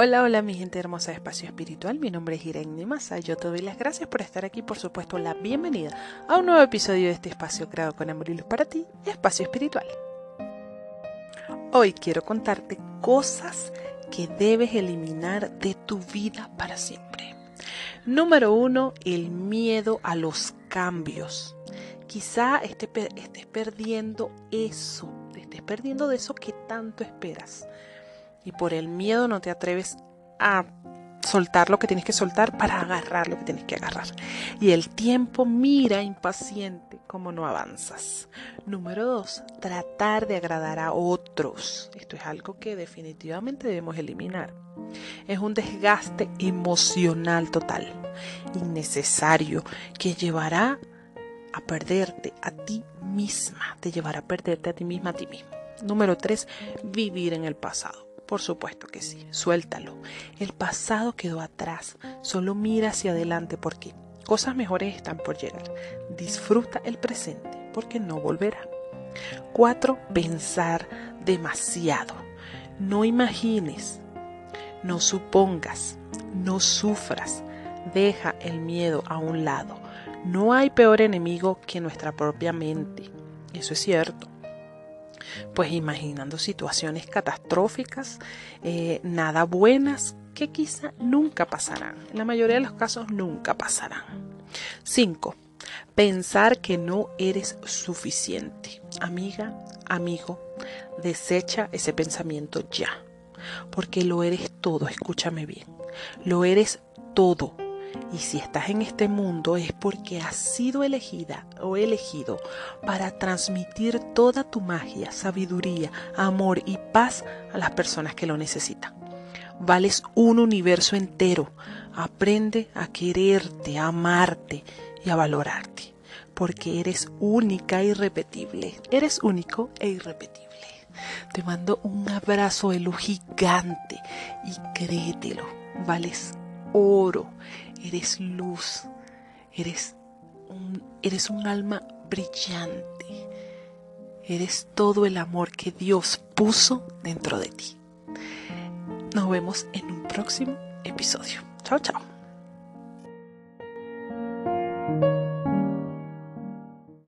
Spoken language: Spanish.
Hola, hola mi gente hermosa de Espacio Espiritual, mi nombre es Irene Massa, yo te doy las gracias por estar aquí, por supuesto la bienvenida a un nuevo episodio de este espacio creado con amor y luz para ti, Espacio Espiritual. Hoy quiero contarte cosas que debes eliminar de tu vida para siempre. Número uno, el miedo a los cambios. Quizá estés, perdiendo eso, estés perdiendo de eso que tanto esperas y por el miedo no te atreves a soltar lo que tienes que soltar para agarrar lo que tienes que agarrar. Y el tiempo mira impaciente como no avanzas. Número dos, tratar de agradar a otros. Esto es algo que definitivamente debemos eliminar. Es un desgaste emocional total, innecesario, que llevará a perderte a ti misma, te llevará a perderte a ti misma, a ti mismo. Número tres, vivir en el pasado. Por supuesto que sí, suéltalo. El pasado quedó atrás, solo mira hacia adelante porque cosas mejores están por llegar. Disfruta el presente porque no volverá. 4. Pensar demasiado. No imagines, no supongas, no sufras. Deja el miedo a un lado. No hay peor enemigo que nuestra propia mente. Eso es cierto pues imaginando situaciones catastróficas, eh, nada buenas, que quizá nunca pasarán. En la mayoría de los casos nunca pasarán. 5. Pensar que no eres suficiente. Amiga, amigo, desecha ese pensamiento ya. Porque lo eres todo, escúchame bien. Lo eres todo y si estás en este mundo es porque has sido elegida o elegido para transmitir toda tu magia, sabiduría, amor y paz a las personas que lo necesitan. Vales un universo entero. Aprende a quererte, a amarte y a valorarte. Porque eres única e irrepetible. Eres único e irrepetible. Te mando un abrazo de luz gigante y créetelo. Vales oro eres luz, eres un, eres un alma brillante, eres todo el amor que Dios puso dentro de ti. Nos vemos en un próximo episodio. Chao, chao.